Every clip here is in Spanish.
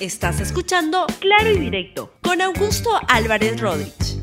Estás escuchando Claro y Directo con Augusto Álvarez Rodríguez.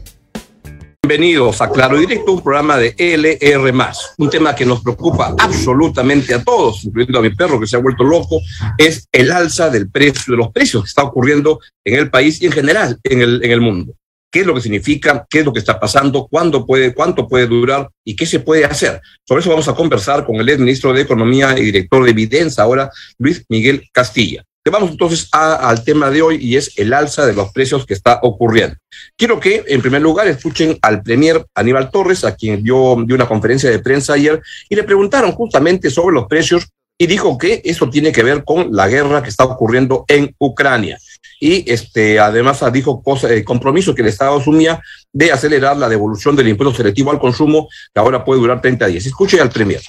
Bienvenidos a Claro y Directo, un programa de LR, un tema que nos preocupa absolutamente a todos, incluyendo a mi perro que se ha vuelto loco, es el alza del precio, de los precios que está ocurriendo en el país y en general en el, en el mundo. ¿Qué es lo que significa? ¿Qué es lo que está pasando? ¿Cuándo puede, ¿Cuánto puede durar? ¿Y qué se puede hacer? Sobre eso vamos a conversar con el ex ministro de Economía y director de Evidencia, ahora Luis Miguel Castilla. Vamos entonces al tema de hoy y es el alza de los precios que está ocurriendo. Quiero que, en primer lugar, escuchen al premier Aníbal Torres, a quien dio, una conferencia de prensa ayer, y le preguntaron justamente sobre los precios y dijo que eso tiene que ver con la guerra que está ocurriendo en Ucrania. Y este, además dijo cosa, el compromiso que el Estado asumía de acelerar la devolución del impuesto selectivo al consumo, que ahora puede durar 30 días. Escuche al Premier.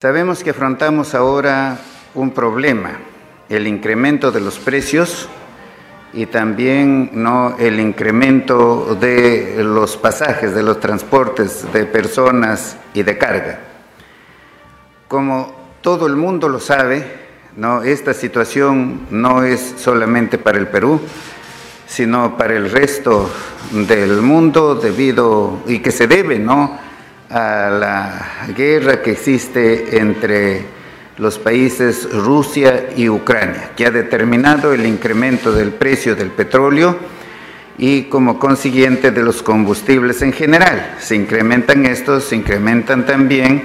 Sabemos que afrontamos ahora un problema el incremento de los precios y también no el incremento de los pasajes, de los transportes de personas y de carga. Como todo el mundo lo sabe, no esta situación no es solamente para el Perú, sino para el resto del mundo debido y que se debe no a la guerra que existe entre los países Rusia y Ucrania, que ha determinado el incremento del precio del petróleo y como consiguiente de los combustibles en general. Se incrementan estos, se incrementan también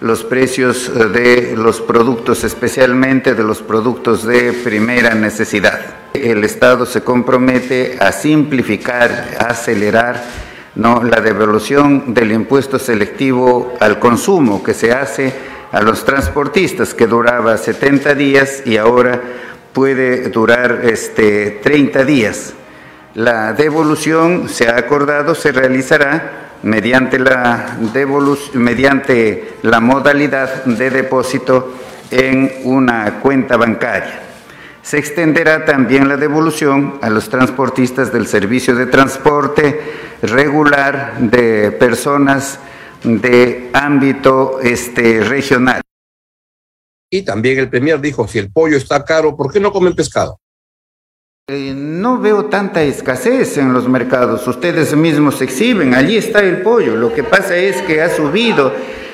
los precios de los productos, especialmente de los productos de primera necesidad. El Estado se compromete a simplificar, a acelerar ¿no? la devolución del impuesto selectivo al consumo que se hace a los transportistas, que duraba 70 días y ahora puede durar este, 30 días. La devolución, se ha acordado, se realizará mediante la, mediante la modalidad de depósito en una cuenta bancaria. Se extenderá también la devolución a los transportistas del servicio de transporte regular de personas de ámbito este, regional. Y también el Premier dijo, si el pollo está caro, ¿por qué no comen pescado? Eh, no veo tanta escasez en los mercados, ustedes mismos exhiben, allí está el pollo, lo que pasa es que ha subido,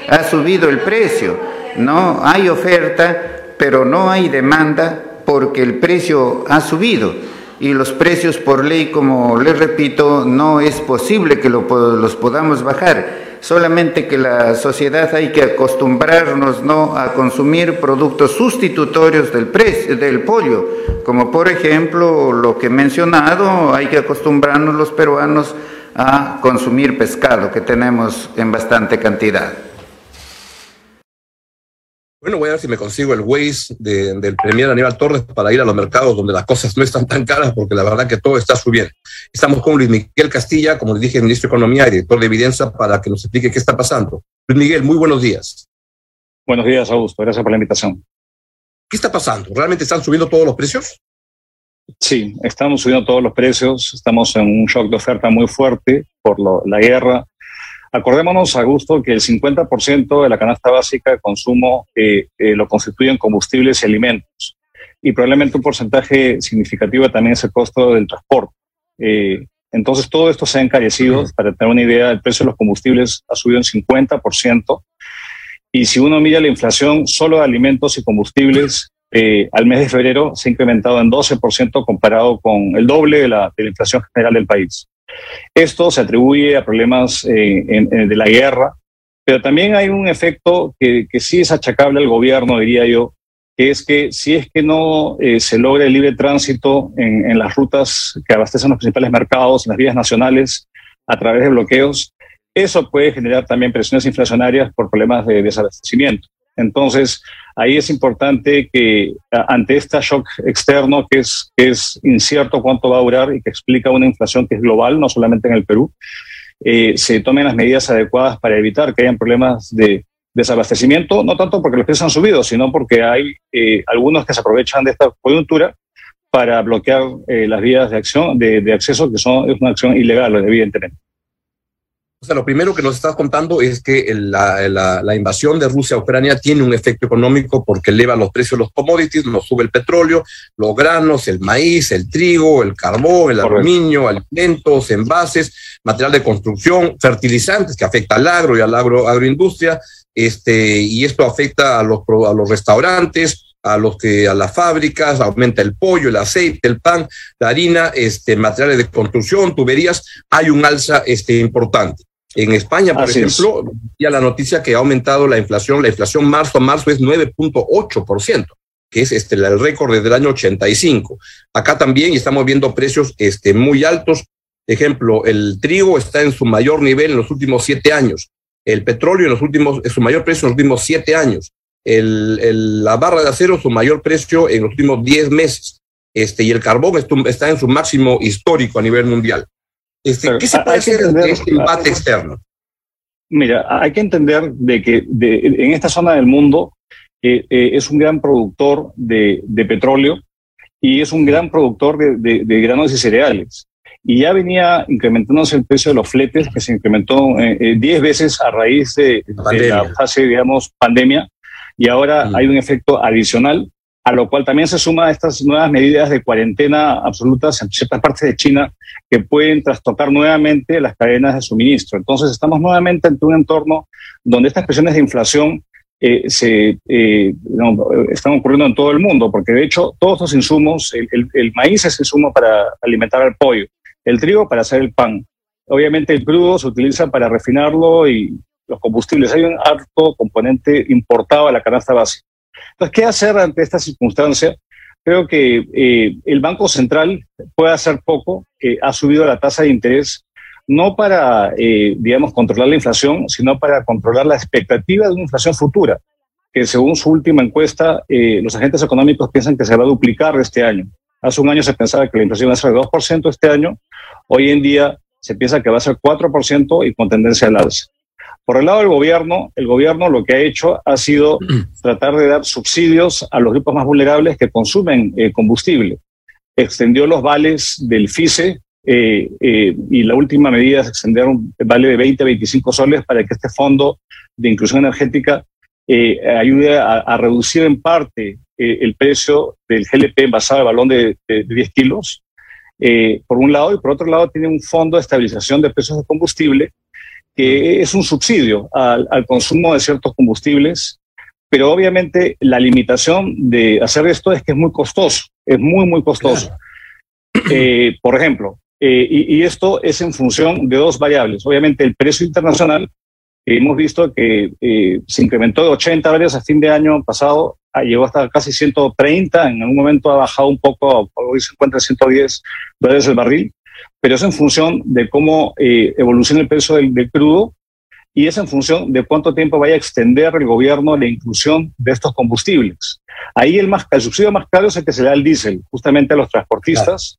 ha subido el precio, no hay oferta, pero no hay demanda porque el precio ha subido y los precios por ley, como les repito, no es posible que los podamos bajar solamente que la sociedad hay que acostumbrarnos ¿no? a consumir productos sustitutorios del, del pollo, como por ejemplo lo que he mencionado, hay que acostumbrarnos los peruanos a consumir pescado, que tenemos en bastante cantidad. Bueno, voy a ver si me consigo el Waze del Premier Aníbal Torres para ir a los mercados donde las cosas no están tan caras, porque la verdad que todo está subiendo. Estamos con Luis Miguel Castilla, como les dije, ministro de Economía y director de Evidencia, para que nos explique qué está pasando. Luis Miguel, muy buenos días. Buenos días, Augusto. Gracias por la invitación. ¿Qué está pasando? ¿Realmente están subiendo todos los precios? Sí, estamos subiendo todos los precios. Estamos en un shock de oferta muy fuerte por la guerra Acordémonos, Augusto, que el 50% de la canasta básica de consumo eh, eh, lo constituyen combustibles y alimentos. Y probablemente un porcentaje significativo también es el costo del transporte. Eh, entonces, todo esto se ha encarecido. Para tener una idea, el precio de los combustibles ha subido en 50%. Y si uno mira la inflación solo de alimentos y combustibles, al mes de febrero se ha incrementado en 12% comparado con el doble de la, de la inflación general del país. Esto se atribuye a problemas eh, de la guerra, pero también hay un efecto que, sí es achacable al gobierno, diría yo, que es que si es que no eh, se logra el libre tránsito en, las rutas que abastecen los principales mercados, en las vías nacionales, a través de bloqueos, eso puede generar también presiones inflacionarias por problemas de desabastecimiento. Entonces, ahí es importante que ante este shock externo, que es, que es incierto cuánto va a durar y que explica una inflación que es global, no solamente en el Perú, eh, se tomen las medidas adecuadas para evitar que hayan problemas de desabastecimiento, no tanto porque los precios han subido, sino porque hay eh, algunos que se aprovechan de esta coyuntura para bloquear eh, las vías de acción de, de, acceso, que son es una acción ilegal, evidentemente. O sea, lo primero que nos estás contando es que la, la, invasión de Rusia a Ucrania tiene un efecto económico porque eleva los precios de los commodities, nos sube el petróleo, los granos, el maíz, el trigo, el carbón, el aluminio, alimentos, envases, material de construcción, fertilizantes que afecta al agro y al agro, agroindustria, este, y esto afecta a los, a los restaurantes, a los que a las fábricas, aumenta el pollo, el aceite, el pan, la harina, este, materiales de construcción, tuberías, hay un alza este, importante. En España, por ejemplo, ya la noticia que ha aumentado la inflación, la inflación marzo a marzo es 9.8%, que es este, el récord desde el año 85. Acá también estamos viendo precios este, muy altos. Ejemplo, el trigo está en su mayor nivel en los últimos siete años. El petróleo en los últimos, en su mayor precio en los últimos siete años el, la barra de acero su mayor precio en los últimos 10 meses. Este, y el carbón está en su máximo histórico a nivel mundial. Este, ¿Qué se puede hacer de este embate externo? Mira, hay que entender de que en esta zona del mundo eh, eh, es un gran productor de, de, petróleo y es un gran productor de, de, granos y cereales. Y ya venía incrementándose el precio de los fletes, que se incrementó 10 eh, veces a raíz de, la fase, digamos, pandemia y ahora mm. hay un efecto adicional, a lo cual también se suma estas nuevas medidas de cuarentena absolutas en ciertas partes de China que pueden trastocar nuevamente las cadenas de suministro. Entonces estamos nuevamente ante un entorno donde estas presiones de inflación eh, se, eh, están ocurriendo en todo el mundo, porque de hecho todos los insumos, el, maíz es insumo para alimentar al pollo, el trigo para hacer el pan. Obviamente el crudo se utiliza para refinarlo y los combustibles. Hay un alto componente importado a la canasta básica. Entonces, ¿qué hacer ante esta circunstancia? Creo que eh, el Banco Central puede hacer poco, ha subido la tasa de interés no para, eh, digamos, controlar la inflación, sino para controlar la expectativa de una inflación futura, que según su última encuesta, eh, los agentes económicos piensan que se va a duplicar este año. Hace un año se pensaba que la inflación iba a ser de 2% este año, hoy en día se piensa que va a ser 4% y con tendencia al alza. Por el lado del gobierno, el gobierno lo que ha hecho ha sido tratar de dar subsidios a los grupos más vulnerables que consumen eh, combustible. Extendió los vales del FICE eh, eh, y la última medida es extender un vale de 20 a 25 soles para que este fondo de inclusión energética ayude a, reducir en parte el precio del GLP envasado de balón de, de 10 kilos, por un lado, y por otro lado tiene un fondo de estabilización de precios de combustible que es un subsidio al, consumo de ciertos combustibles, pero obviamente la limitación de hacer esto es que es muy costoso, es muy, muy costoso. Eh, por ejemplo, eh, y, esto es en función de dos variables. Obviamente el precio internacional, hemos visto que eh, se incrementó de 80 dólares a fin de año pasado, ah, llegó hasta casi 130, en algún momento ha bajado un poco, hoy se encuentra 110 dólares el barril pero es en función de cómo eh, evoluciona el precio del, crudo y es en función de cuánto tiempo vaya a extender el gobierno la inclusión de estos combustibles. Ahí el, más, el subsidio más caro es el que se da al diésel, justamente a los transportistas,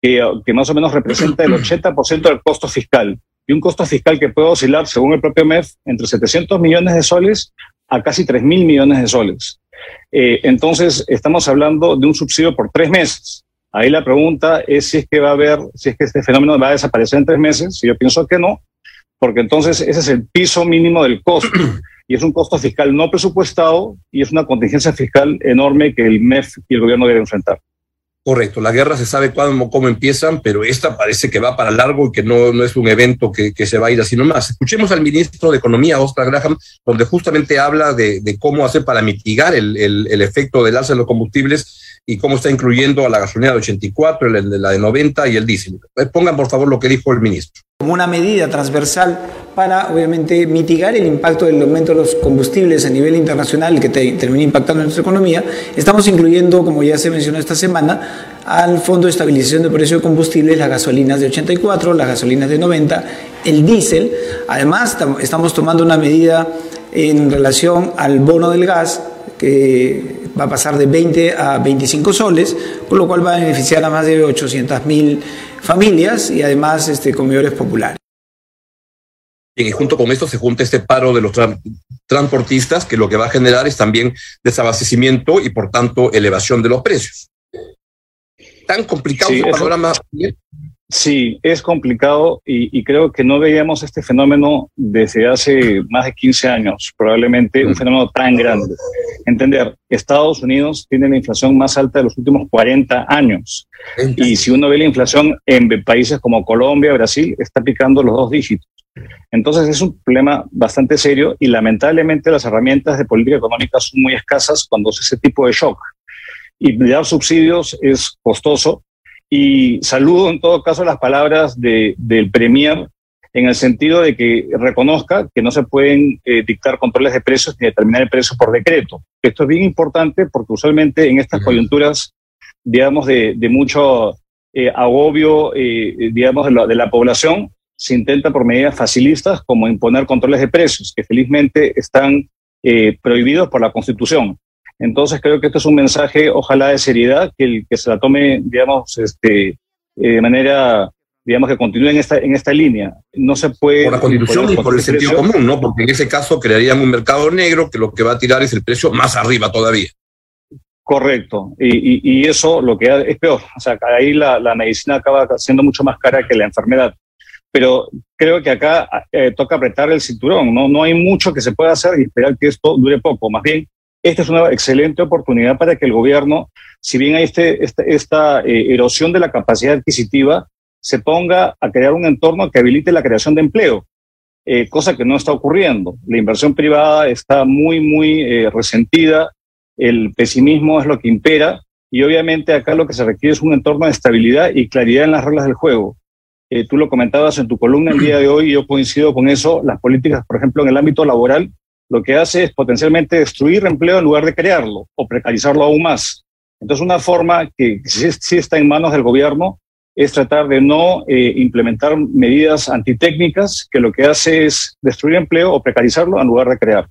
que, que, más o menos representa el 80% del costo fiscal. Y un costo fiscal que puede oscilar, según el propio MEF, entre 700 millones de soles a casi 3 mil millones de soles. Eh, entonces, estamos hablando de un subsidio por tres meses. Ahí la pregunta es si es que va a haber, si es que este fenómeno va a desaparecer en tres meses. Yo pienso que no, porque entonces ese es el piso mínimo del costo. Y es un costo fiscal no presupuestado y es una contingencia fiscal enorme que el MEF y el gobierno deben enfrentar. Correcto, la guerra se sabe cuándo, cómo empiezan, pero esta parece que va para largo y que no, no es un evento que, que, se va a ir así nomás. Escuchemos al ministro de Economía, Oscar Graham, donde justamente habla de, de cómo hacer para mitigar el, el, el efecto del alza de los combustibles y cómo está incluyendo a la gasolina de 84, la de 90 y el diésel. Eh, pongan por favor lo que dijo el ministro. Como una medida transversal para, obviamente, mitigar el impacto del aumento de los combustibles a nivel internacional que termina impactando en nuestra economía, estamos incluyendo, como ya se mencionó esta semana, al Fondo de Estabilización de Precios de Combustibles las gasolinas de 84, las gasolinas de 90, el diésel. Además, estamos tomando una medida en relación al bono del gas que va a pasar de 20 a 25 soles, con lo cual va a beneficiar a más de 800.000 familias y además este, comedores populares. Y junto con esto se junta este paro de los transportistas, que lo que va a generar es también desabastecimiento y por tanto elevación de los precios. Tan complicado el panorama. Sí, es complicado y, creo que no veíamos este fenómeno desde hace más de 15 años, probablemente un fenómeno tan grande. Entender, Estados Unidos tiene la inflación más alta de los últimos 40 años. Y si uno ve la inflación en países como Colombia, Brasil, está picando los dos dígitos. Entonces es un problema bastante serio y lamentablemente las herramientas de política económica son muy escasas cuando es ese tipo de shock. Y dar subsidios es costoso y saludo en todo caso las palabras de, del Premier en el sentido de que reconozca que no se pueden eh, dictar controles de precios ni determinar el precio por decreto. Esto es bien importante porque usualmente en estas coyunturas, digamos, de, de mucho eh, agobio, eh, digamos, de la, de la población, se intenta por medidas facilistas como imponer controles de precios, que felizmente están prohibidos por la Constitución. Entonces creo que esto es un mensaje, ojalá de seriedad, que, el, que se la tome, digamos, este, eh, de manera, digamos, que continúe en esta, en esta línea. No se puede... Por la constitución y por el sentido común, ¿no? Porque en ese caso crearían un mercado negro que lo que va a tirar es el precio más arriba todavía. Correcto. Y, y, eso lo que es peor. O sea, ahí la, la, medicina acaba siendo mucho más cara que la enfermedad. Pero creo que acá eh, toca apretar el cinturón. ¿no? no hay mucho que se pueda hacer y esperar que esto dure poco. Más bien, esta es una excelente oportunidad para que el gobierno, si bien hay este, este esta, eh, erosión de la capacidad adquisitiva, se ponga a crear un entorno que habilite la creación de empleo, eh, cosa que no está ocurriendo. La inversión privada está muy, muy eh, resentida, el pesimismo es lo que impera y obviamente acá lo que se requiere es un entorno de estabilidad y claridad en las reglas del juego. tú lo comentabas en tu columna el día de hoy y yo coincido con eso. Las políticas, por ejemplo, en el ámbito laboral lo que hace es potencialmente destruir empleo en lugar de crearlo o precarizarlo aún más. Entonces, una forma que sí, está en manos del gobierno es tratar de no eh, implementar medidas antitécnicas que lo que hace es destruir empleo o precarizarlo en lugar de crear.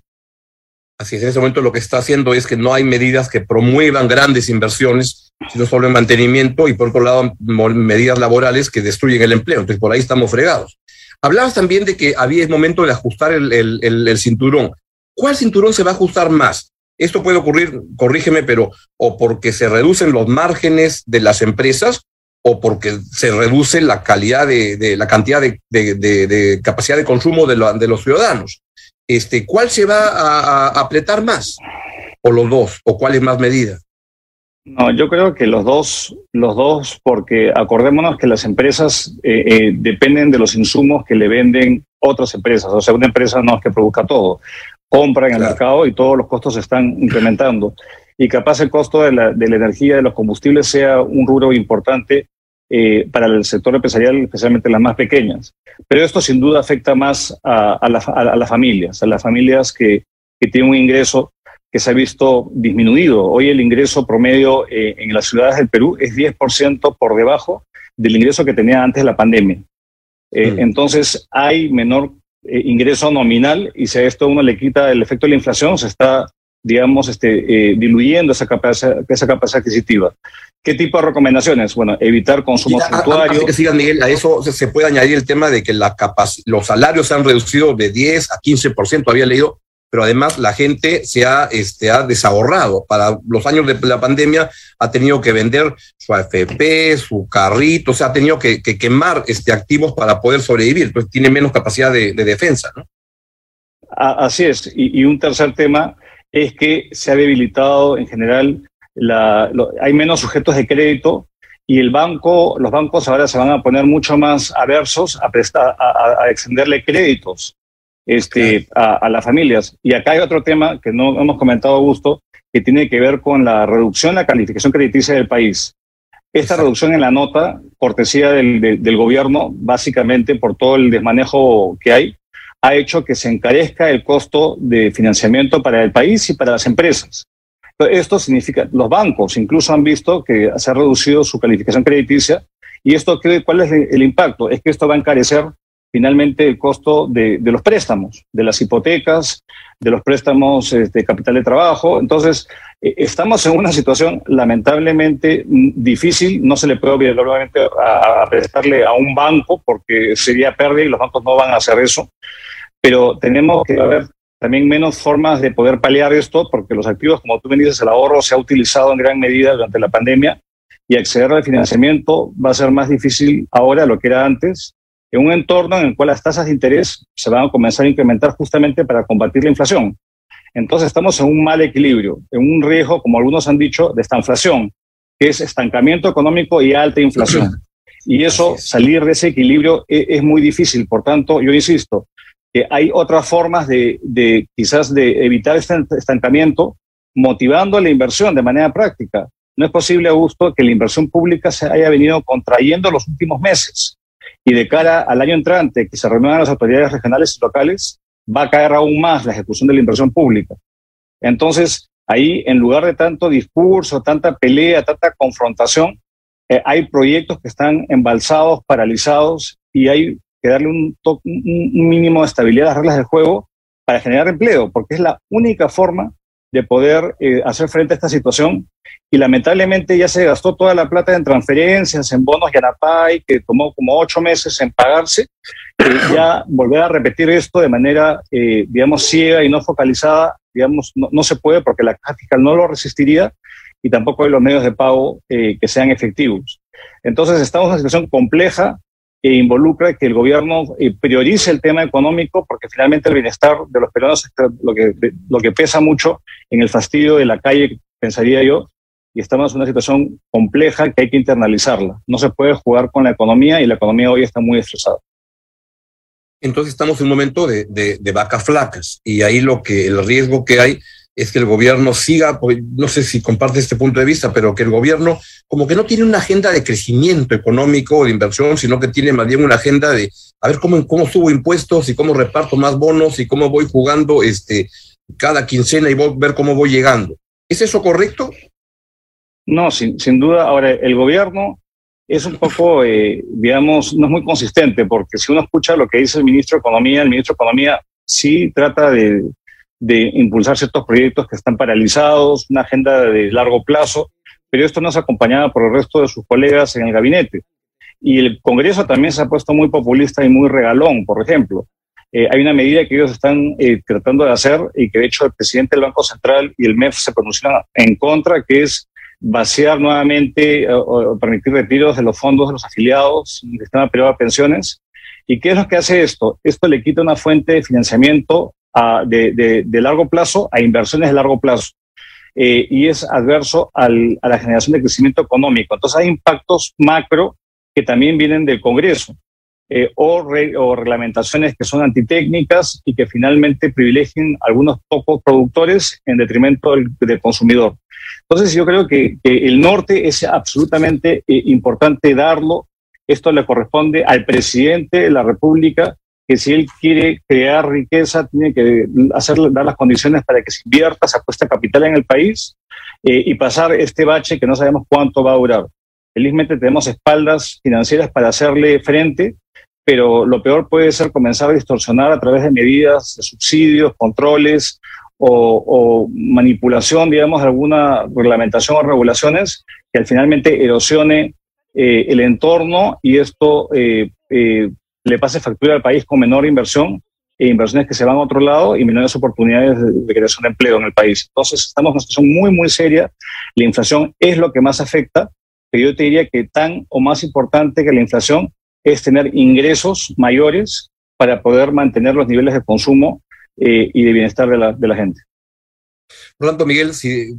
Así es, en ese momento lo que está haciendo es que no hay medidas que promuevan grandes inversiones, sino solo el mantenimiento y por otro lado medidas laborales que destruyen el empleo. Entonces por ahí estamos fregados. Hablabas también de que había el momento de ajustar el, el cinturón. ¿Cuál cinturón se va a ajustar más? Esto puede ocurrir, corrígeme, pero o porque se reducen los márgenes de las empresas o porque se reduce la calidad de, la cantidad de, capacidad de consumo de, los ciudadanos. Este, ¿Cuál se va a, apretar más? ¿O los dos? ¿O cuál es más medida? No, yo creo que los dos, los dos, porque acordémonos que las empresas eh, eh, dependen de los insumos que le venden otras empresas. O sea, una empresa no es que produzca todo compra en el mercado y todos los costos se están incrementando. Y capaz el costo de la, de la energía, de los combustibles, sea un rubro importante eh, para el sector empresarial, especialmente las más pequeñas. Pero esto sin duda afecta más a, a, a las familias, a las familias que, que, tienen un ingreso que se ha visto disminuido. Hoy el ingreso promedio eh, en las ciudades del Perú es 10% por debajo del ingreso que tenía antes de la pandemia. Eh, mm. Entonces hay menor eh, ingreso nominal y si a esto uno le quita el efecto de la inflación, se está, digamos, este, eh, diluyendo esa capacidad, esa capacidad adquisitiva. ¿Qué tipo de recomendaciones? Bueno, evitar consumo suntuario. que sigan, Miguel, a eso se puede añadir el tema de que la los salarios se han reducido de 10 a 15%, había leído, pero además la gente se ha, este, ha desahorrado. Para los años de la pandemia ha tenido que vender su AFP, su carrito, o sea, ha tenido que, quemar este, activos para poder sobrevivir, pues tiene menos capacidad de, defensa. ¿no? Así es. Y, un tercer tema es que se ha debilitado en general, hay menos sujetos de crédito y el banco, los bancos ahora se van a poner mucho más aversos a, prestar, a extenderle créditos este, a, las familias. Y acá hay otro tema que no hemos comentado, Augusto, que tiene que ver con la reducción de la calificación crediticia del país. Esta reducción en la nota, cortesía del, del, gobierno, básicamente por todo el desmanejo que hay, ha hecho que se encarezca el costo de financiamiento para el país y para las empresas. Esto significa, los bancos incluso han visto que se ha reducido su calificación crediticia y esto, ¿cuál es el impacto? Es que esto va a encarecer finalmente el costo de, los préstamos, de las hipotecas, de los préstamos de este, capital de trabajo. Entonces, eh, estamos en una situación lamentablemente mm, difícil. No se le puede obviamente a, prestarle a un banco porque sería pérdida y los bancos no van a hacer eso. Pero tenemos que haber también menos formas de poder paliar esto porque los activos, como tú me dices, el ahorro se ha utilizado en gran medida durante la pandemia y acceder al financiamiento va a ser más difícil ahora de lo que era antes, en un entorno en el cual las tasas de interés se van a comenzar a incrementar justamente para combatir la inflación. Entonces estamos en un mal equilibrio, en un riesgo, como algunos han dicho, de esta inflación, que es estancamiento económico y alta inflación. Y eso, salir de ese equilibrio es, es muy difícil. Por tanto, yo insisto, que hay otras formas de, de quizás de evitar este estancamiento, motivando la inversión de manera práctica. No es posible, Augusto, que la inversión pública se haya venido contrayendo los últimos meses y de cara al año entrante, que se renuevan las autoridades regionales y locales, va a caer aún más la ejecución de la inversión pública. Entonces, ahí, en lugar de tanto discurso, tanta pelea, tanta confrontación, eh, hay proyectos que están embalsados, paralizados, y hay que darle un, un mínimo de estabilidad a las reglas del juego para generar empleo, porque es la única forma de poder eh, hacer frente a esta situación. Y lamentablemente ya se gastó toda la plata en transferencias, en bonos Yanapay, que tomó como ocho meses en pagarse. y ya volver a repetir esto de manera, eh, digamos, ciega y no focalizada, digamos, no, se puede porque la caja fiscal no lo resistiría y tampoco hay los medios de pago eh, que sean efectivos. Entonces estamos en una situación compleja, e involucra que el gobierno eh, priorice el tema económico, porque finalmente el bienestar de los peruanos es lo que, lo que pesa mucho en el fastidio de la calle, pensaría yo, y estamos en una situación compleja que hay que internalizarla. No se puede jugar con la economía y la economía hoy está muy estresada. Entonces estamos en un momento de, de, de vacas flacas y ahí lo que el riesgo que hay es que el gobierno siga, pues, no sé si comparte este punto de vista, pero que el gobierno como que no tiene una agenda de crecimiento económico o de inversión, sino que tiene más bien una agenda de a ver cómo, cómo subo impuestos y cómo reparto más bonos y cómo voy jugando este, cada quincena y voy, ver cómo voy llegando. ¿Es eso correcto? No, sin, sin duda. Ahora, el gobierno es un poco, eh, digamos, no es muy consistente, porque si uno escucha lo que dice el ministro de Economía, el ministro de Economía sí trata de de impulsar ciertos proyectos que están paralizados, una agenda de largo plazo, pero esto no es acompañado por el resto de sus colegas en el gabinete. Y el Congreso también se ha puesto muy populista y muy regalón, por ejemplo. Eh, hay una medida que ellos están eh, tratando de hacer y que de hecho el presidente del Banco Central y el MEF se pronunciaron en contra, que es vaciar nuevamente eh, o permitir retiros de los fondos de los afiliados del sistema privado de pensiones. ¿Y qué es lo que hace esto? Esto le quita una fuente de financiamiento de, de, largo plazo a inversiones de largo plazo. Eh, y es adverso al, a la generación de crecimiento económico. Entonces hay impactos macro que también vienen del Congreso eh, o, o, reglamentaciones que son antitécnicas y que finalmente privilegien a algunos pocos productores en detrimento del, del consumidor. Entonces yo creo que, que, el norte es absolutamente eh, importante darlo. Esto le corresponde al presidente de la República que si él quiere crear riqueza, tiene que hacer, dar las condiciones para que se invierta, se apueste capital en el país eh, y pasar este bache que no sabemos cuánto va a durar. Felizmente tenemos espaldas financieras para hacerle frente, pero lo peor puede ser comenzar a distorsionar a través de medidas de subsidios, controles o, manipulación, digamos, de alguna reglamentación o regulaciones que al finalmente erosione eh, el entorno y esto eh, eh, le pase factura al país con menor inversión e inversiones que se van a otro lado y menores oportunidades de, creación de empleo en el país. Entonces, estamos en una situación muy, muy seria. La inflación es lo que más afecta, pero yo te diría que tan o más importante que la inflación es tener ingresos mayores para poder mantener los niveles de consumo eh, y de bienestar de la, de la gente. Rolando Miguel, si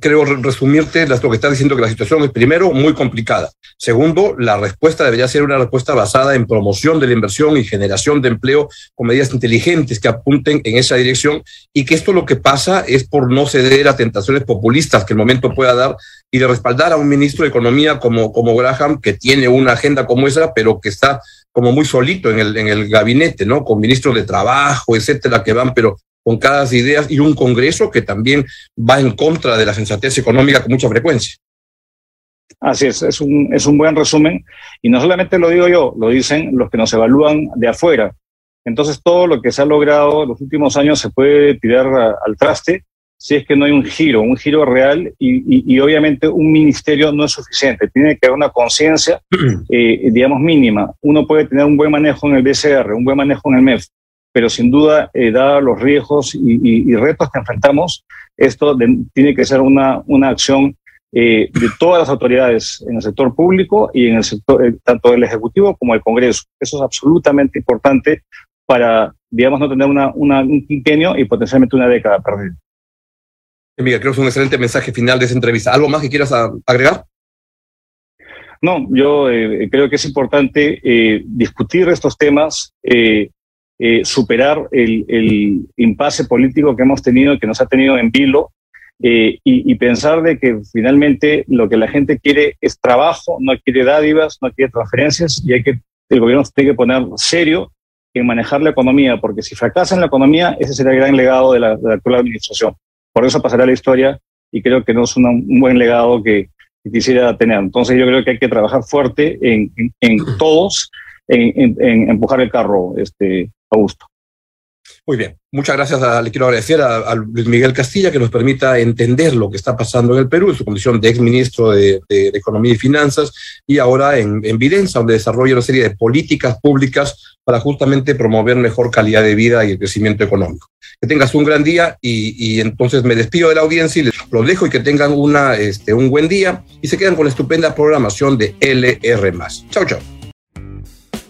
creo resumirte lo que estás diciendo que la situación es primero muy complicada. Segundo, la respuesta debería ser una respuesta basada en promoción de la inversión y generación de empleo con medidas inteligentes que apunten en esa dirección y que esto lo que pasa es por no ceder a tentaciones populistas que el momento pueda dar y de respaldar a un ministro de Economía como, como Graham, que tiene una agenda como esa, pero que está como muy solito en el, en el gabinete, ¿no? Con ministros de trabajo, etcétera, que van, pero con cada ideas y un Congreso que también va en contra de la sensatez económica con mucha frecuencia. Así es, es un, es un buen resumen. Y no solamente lo digo yo, lo dicen los que nos evalúan de afuera. Entonces, todo lo que se ha logrado en los últimos años se puede tirar al traste si es que no hay un giro, un giro real y, y, obviamente un ministerio no es suficiente. Tiene que haber una conciencia, eh, digamos, mínima. Uno puede tener un buen manejo en el BCR, un buen manejo en el MEF, pero sin duda, eh, dados los riesgos y, y, y, retos que enfrentamos, esto de, tiene que ser una, una acción eh, de todas las autoridades en el sector público y en el sector, eh, tanto del Ejecutivo como del Congreso. Eso es absolutamente importante para, digamos, no tener una, un quinquenio y potencialmente una década perdida. Miguel, creo que es un excelente mensaje final de esa entrevista. ¿Algo más que quieras agregar? No, yo eh, creo que es importante discutir estos temas, superar el, impasse político que hemos tenido, que nos ha tenido en vilo, eh, y, pensar de que finalmente lo que la gente quiere es trabajo, no quiere dádivas, no quiere transferencias y hay que, el gobierno tiene que poner serio en manejar la economía, porque si fracasa en la economía, ese será el gran legado de la, actual administración. Por eso pasará la historia y creo que no es un buen legado que, quisiera tener. Entonces yo creo que hay que trabajar fuerte en, en, todos, en, en, empujar el carro, este, Augusto. Muy bien, muchas gracias. le quiero agradecer a, Luis Miguel Castilla que nos permita entender lo que está pasando en el Perú en su condición de exministro de, de, Economía y Finanzas y ahora en, en donde desarrolla una serie de políticas públicas para justamente promover mejor calidad de vida y el crecimiento económico. Que tengas un gran día y, y entonces me despido de la audiencia y les los dejo y que tengan una, este, un buen día y se quedan con la estupenda programación de LR. Chao, chao.